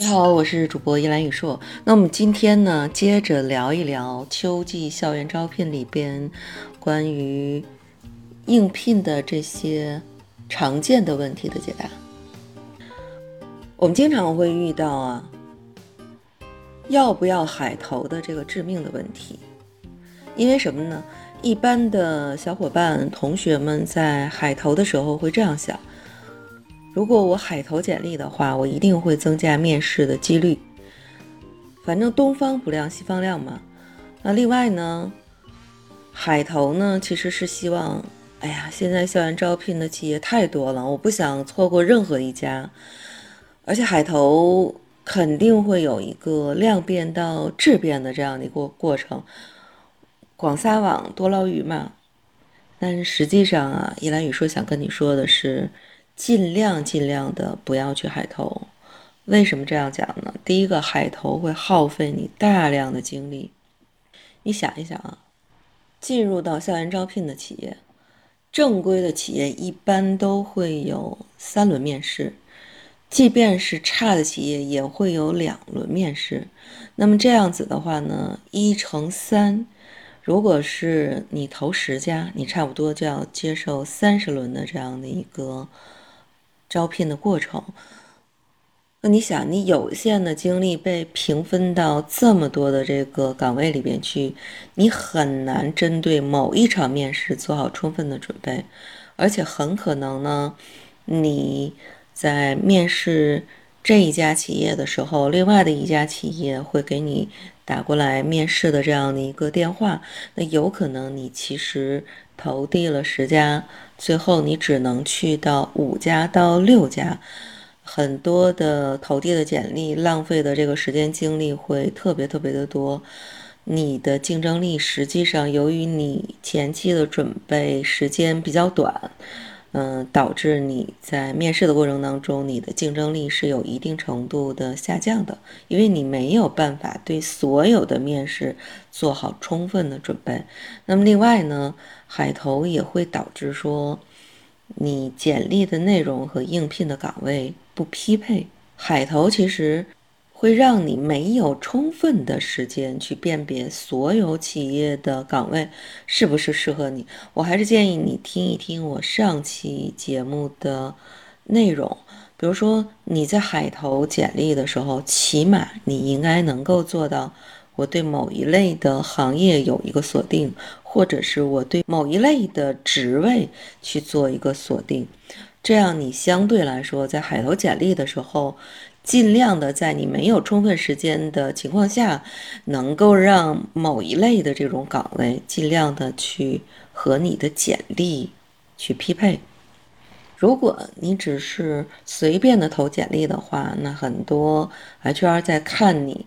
你好，我是主播依兰宇硕。那我们今天呢，接着聊一聊秋季校园招聘里边关于应聘的这些常见的问题的解答。我们经常会遇到啊，要不要海投的这个致命的问题。因为什么呢？一般的小伙伴、同学们在海投的时候会这样想。如果我海投简历的话，我一定会增加面试的几率。反正东方不亮西方亮嘛。那另外呢，海投呢其实是希望，哎呀，现在校园招聘的企业太多了，我不想错过任何一家。而且海投肯定会有一个量变到质变的这样的一个过程，广撒网多捞鱼嘛。但是实际上啊，依兰雨说想跟你说的是。尽量尽量的不要去海投，为什么这样讲呢？第一个，海投会耗费你大量的精力。你想一想啊，进入到校园招聘的企业，正规的企业一般都会有三轮面试，即便是差的企业也会有两轮面试。那么这样子的话呢，一乘三，如果是你投十家，你差不多就要接受三十轮的这样的一个。招聘的过程，那你想，你有限的精力被平分到这么多的这个岗位里边去，你很难针对某一场面试做好充分的准备，而且很可能呢，你在面试这一家企业的时候，另外的一家企业会给你打过来面试的这样的一个电话，那有可能你其实。投递了十家，最后你只能去到五家到六家，很多的投递的简历浪费的这个时间精力会特别特别的多，你的竞争力实际上由于你前期的准备时间比较短。嗯，导致你在面试的过程当中，你的竞争力是有一定程度的下降的，因为你没有办法对所有的面试做好充分的准备。那么另外呢，海投也会导致说，你简历的内容和应聘的岗位不匹配。海投其实。会让你没有充分的时间去辨别所有企业的岗位是不是适合你。我还是建议你听一听我上期节目的内容，比如说你在海投简历的时候，起码你应该能够做到，我对某一类的行业有一个锁定，或者是我对某一类的职位去做一个锁定，这样你相对来说在海投简历的时候。尽量的在你没有充分时间的情况下，能够让某一类的这种岗位尽量的去和你的简历去匹配。如果你只是随便的投简历的话，那很多 HR 在看你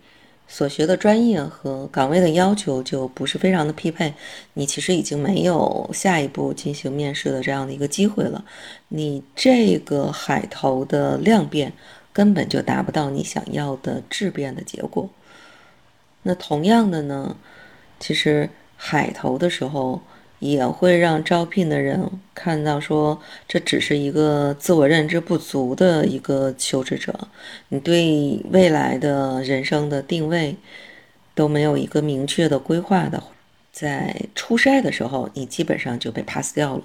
所学的专业和岗位的要求就不是非常的匹配，你其实已经没有下一步进行面试的这样的一个机会了。你这个海投的量变。根本就达不到你想要的质变的结果。那同样的呢，其实海投的时候也会让招聘的人看到说，这只是一个自我认知不足的一个求职者，你对未来的人生的定位都没有一个明确的规划的话，在初筛的时候，你基本上就被 pass 掉了。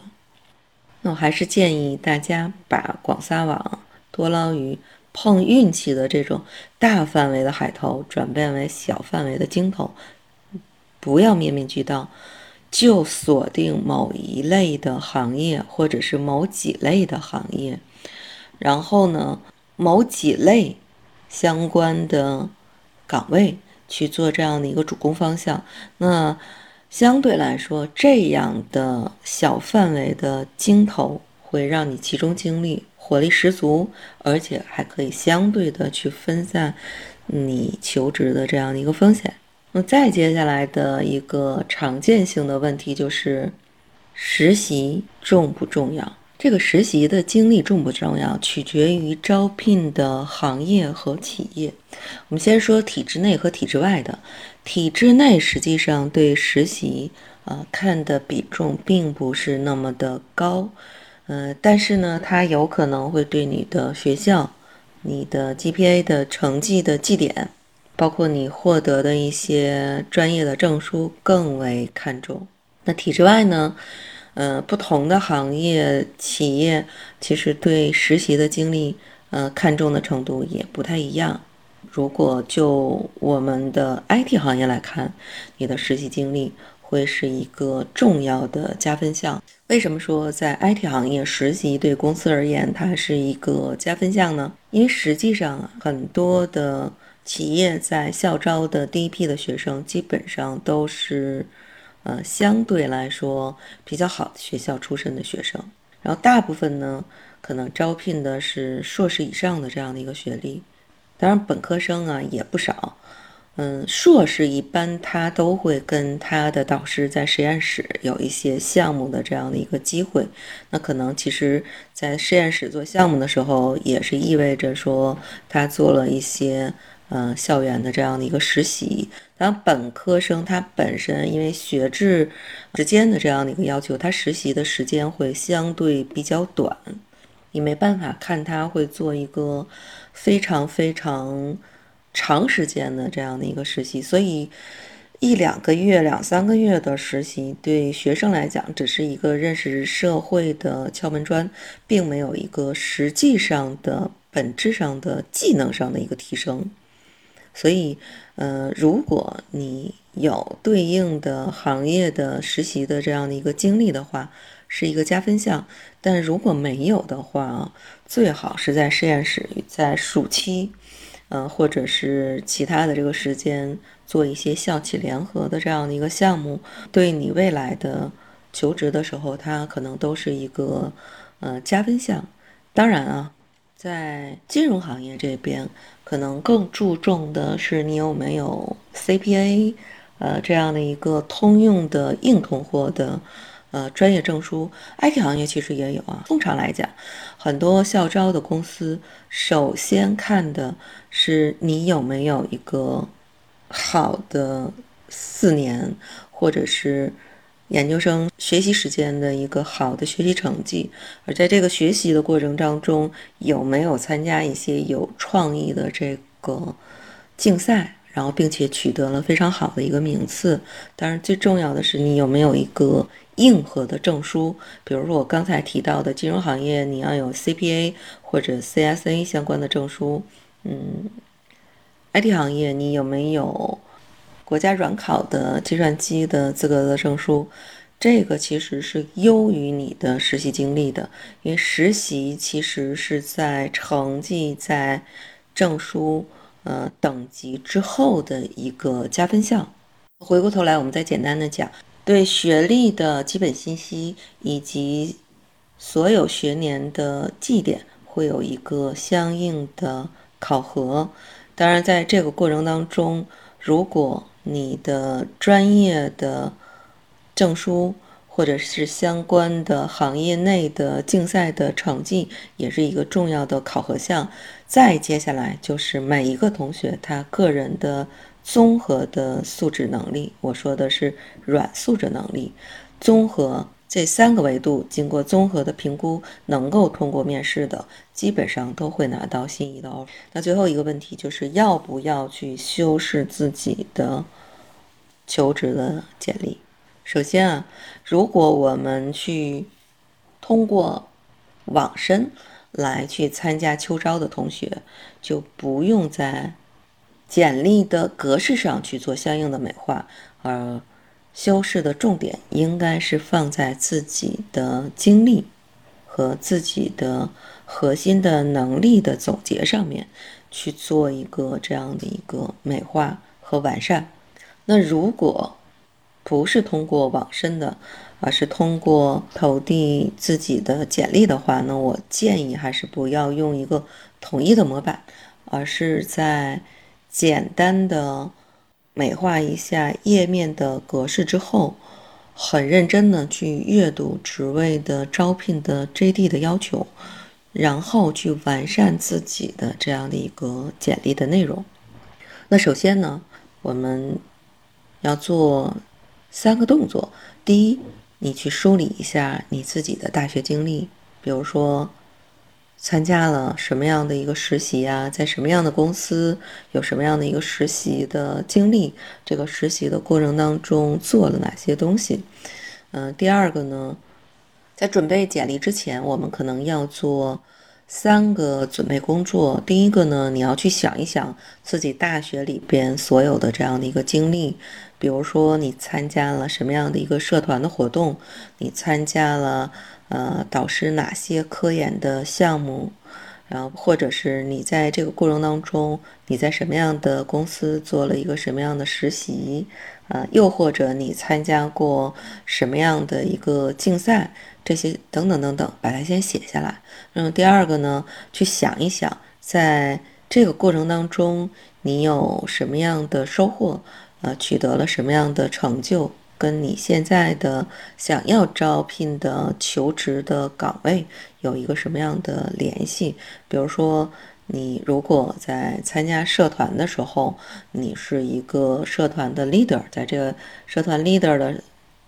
那我还是建议大家把广撒网、多捞鱼。碰运气的这种大范围的海投转变为小范围的精投，不要面面俱到，就锁定某一类的行业或者是某几类的行业，然后呢，某几类相关的岗位去做这样的一个主攻方向。那相对来说，这样的小范围的精投会让你集中精力。火力十足，而且还可以相对的去分散你求职的这样的一个风险。那再接下来的一个常见性的问题就是，实习重不重要？这个实习的经历重不重要，取决于招聘的行业和企业。我们先说体制内和体制外的。体制内实际上对实习啊看的比重并不是那么的高。呃，但是呢，它有可能会对你的学校，你的 GPA 的成绩的绩点，包括你获得的一些专业的证书更为看重。那体制外呢？呃，不同的行业企业其实对实习的经历，呃，看重的程度也不太一样。如果就我们的 IT 行业来看，你的实习经历会是一个重要的加分项。为什么说在 IT 行业实习对公司而言它是一个加分项呢？因为实际上很多的企业在校招的第一批的学生基本上都是。呃，相对来说比较好的学校出身的学生，然后大部分呢，可能招聘的是硕士以上的这样的一个学历，当然本科生啊也不少。嗯，硕士一般他都会跟他的导师在实验室有一些项目的这样的一个机会，那可能其实在实验室做项目的时候，也是意味着说他做了一些。嗯，校园的这样的一个实习，当然本科生他本身因为学制之间的这样的一个要求，他实习的时间会相对比较短，你没办法看他会做一个非常非常长时间的这样的一个实习，所以一两个月、两三个月的实习对学生来讲只是一个认识社会的敲门砖，并没有一个实际上的本质上的技能上的一个提升。所以，呃，如果你有对应的行业的实习的这样的一个经历的话，是一个加分项。但如果没有的话，最好是在实验室，在暑期，呃，或者是其他的这个时间做一些校企联合的这样的一个项目，对你未来的求职的时候，它可能都是一个呃加分项。当然啊。在金融行业这边，可能更注重的是你有没有 CPA，呃，这样的一个通用的硬通货的呃专业证书。IT 行业其实也有啊。通常来讲，很多校招的公司首先看的是你有没有一个好的四年，或者是。研究生学习时间的一个好的学习成绩，而在这个学习的过程当中，有没有参加一些有创意的这个竞赛，然后并且取得了非常好的一个名次。当然，最重要的是你有没有一个硬核的证书，比如说我刚才提到的金融行业，你要有 CPA 或者 CSA 相关的证书。嗯，IT 行业你有没有？国家软考的计算机的资格的证书，这个其实是优于你的实习经历的，因为实习其实是在成绩在证书呃等级之后的一个加分项。回过头来，我们再简单的讲，对学历的基本信息以及所有学年的绩点会有一个相应的考核。当然，在这个过程当中，如果你的专业的证书，或者是相关的行业内的竞赛的成绩，也是一个重要的考核项。再接下来就是每一个同学他个人的综合的素质能力，我说的是软素质能力，综合。这三个维度经过综合的评估，能够通过面试的，基本上都会拿到心仪的 offer。那最后一个问题就是要不要去修饰自己的求职的简历？首先啊，如果我们去通过网申来去参加秋招的同学，就不用在简历的格式上去做相应的美化，而。修饰的重点应该是放在自己的经历和自己的核心的能力的总结上面去做一个这样的一个美化和完善。那如果不是通过网申的，而是通过投递自己的简历的话，那我建议还是不要用一个统一的模板，而是在简单的。美化一下页面的格式之后，很认真的去阅读职位的招聘的 JD 的要求，然后去完善自己的这样的一个简历的内容。那首先呢，我们要做三个动作。第一，你去梳理一下你自己的大学经历，比如说参加了什么样的一个实习啊？在什么样的公司有什么样的一个实习的经历？这个实习的过程当中做了哪些东西？嗯，第二个呢，在准备简历之前，我们可能要做三个准备工作。第一个呢，你要去想一想自己大学里边所有的这样的一个经历，比如说你参加了什么样的一个社团的活动，你参加了。呃，导师哪些科研的项目，然后或者是你在这个过程当中，你在什么样的公司做了一个什么样的实习，呃，又或者你参加过什么样的一个竞赛，这些等等等等，把它先写下来。那么第二个呢，去想一想，在这个过程当中，你有什么样的收获，呃，取得了什么样的成就。跟你现在的想要招聘的求职的岗位有一个什么样的联系？比如说，你如果在参加社团的时候，你是一个社团的 leader，在这个社团 leader 的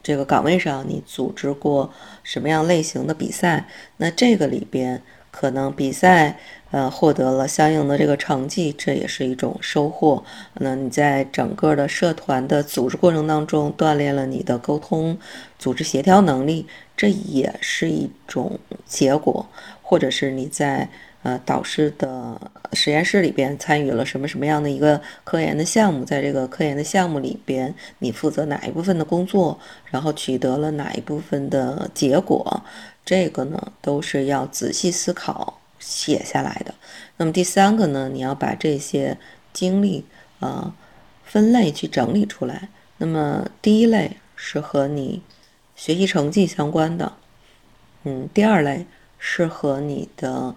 这个岗位上，你组织过什么样类型的比赛？那这个里边可能比赛。呃，获得了相应的这个成绩，这也是一种收获。那你在整个的社团的组织过程当中，锻炼了你的沟通、组织协调能力，这也是一种结果。或者是你在呃导师的实验室里边参与了什么什么样的一个科研的项目，在这个科研的项目里边，你负责哪一部分的工作，然后取得了哪一部分的结果，这个呢，都是要仔细思考。写下来的。那么第三个呢，你要把这些经历啊分类去整理出来。那么第一类是和你学习成绩相关的，嗯，第二类是和你的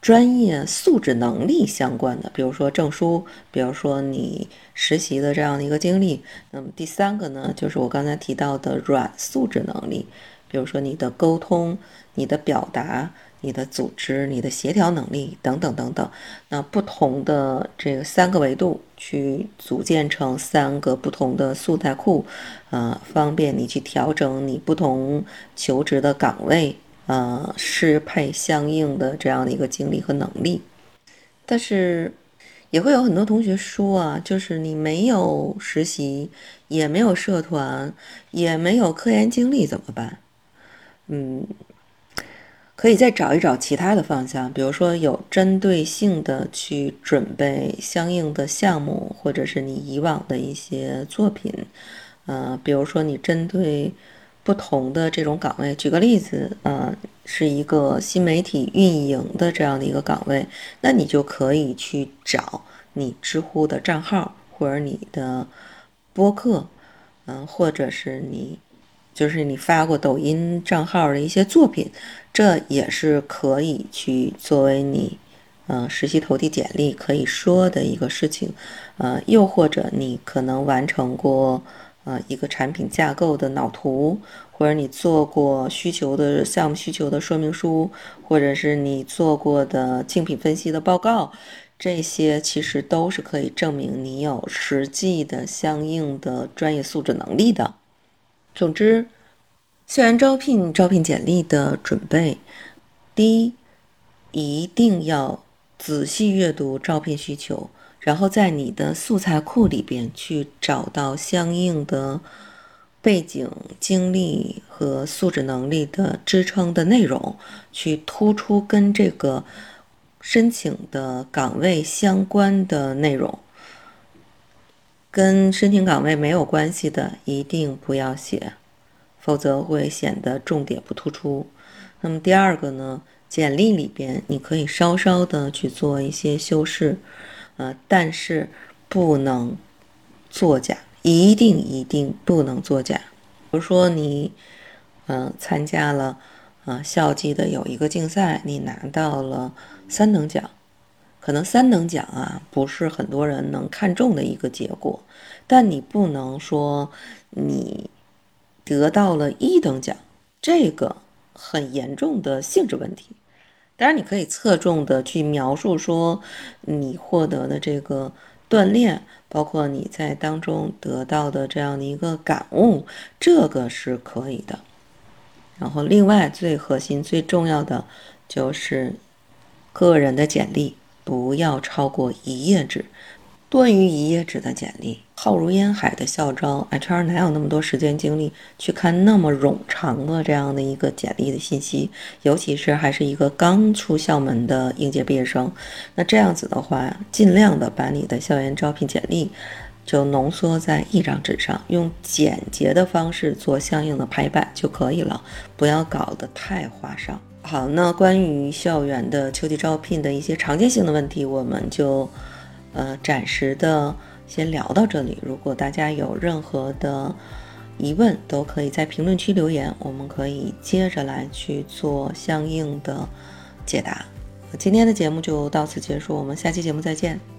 专业素质能力相关的，比如说证书，比如说你实习的这样的一个经历。那么第三个呢，就是我刚才提到的软素质能力，比如说你的沟通、你的表达。你的组织、你的协调能力等等等等，那不同的这个三个维度去组建成三个不同的素材库，呃，方便你去调整你不同求职的岗位，呃，适配相应的这样的一个经历和能力。但是也会有很多同学说啊，就是你没有实习，也没有社团，也没有科研经历，怎么办？嗯。可以再找一找其他的方向，比如说有针对性的去准备相应的项目，或者是你以往的一些作品，呃，比如说你针对不同的这种岗位，举个例子，呃，是一个新媒体运营的这样的一个岗位，那你就可以去找你知乎的账号，或者你的播客，嗯，或者是你。就是你发过抖音账号的一些作品，这也是可以去作为你，呃，实习投递简历可以说的一个事情，呃，又或者你可能完成过，呃，一个产品架构的脑图，或者你做过需求的项目需求的说明书，或者是你做过的竞品分析的报告，这些其实都是可以证明你有实际的相应的专业素质能力的。总之，校园招聘招聘简历的准备，第一，一定要仔细阅读招聘需求，然后在你的素材库里边去找到相应的背景、经历和素质能力的支撑的内容，去突出跟这个申请的岗位相关的内容。跟申请岗位没有关系的，一定不要写，否则会显得重点不突出。那么第二个呢，简历里边你可以稍稍的去做一些修饰，呃，但是不能作假，一定一定不能作假。比如说你，嗯，参加了，啊，校际的有一个竞赛，你拿到了三等奖。可能三等奖啊，不是很多人能看中的一个结果，但你不能说你得到了一等奖，这个很严重的性质问题。当然，你可以侧重的去描述说你获得的这个锻炼，包括你在当中得到的这样的一个感悟，这个是可以的。然后，另外最核心、最重要的就是个人的简历不要超过一页纸。多于一页纸的简历，浩如烟海的校招，HR 哪有那么多时间精力去看那么冗长的这样的一个简历的信息？尤其是还是一个刚出校门的应届毕业生，那这样子的话，尽量的把你的校园招聘简历就浓缩在一张纸上，用简洁的方式做相应的排版就可以了，不要搞得太花哨。好，那关于校园的秋季招聘的一些常见性的问题，我们就。呃，暂时的先聊到这里。如果大家有任何的疑问，都可以在评论区留言，我们可以接着来去做相应的解答。今天的节目就到此结束，我们下期节目再见。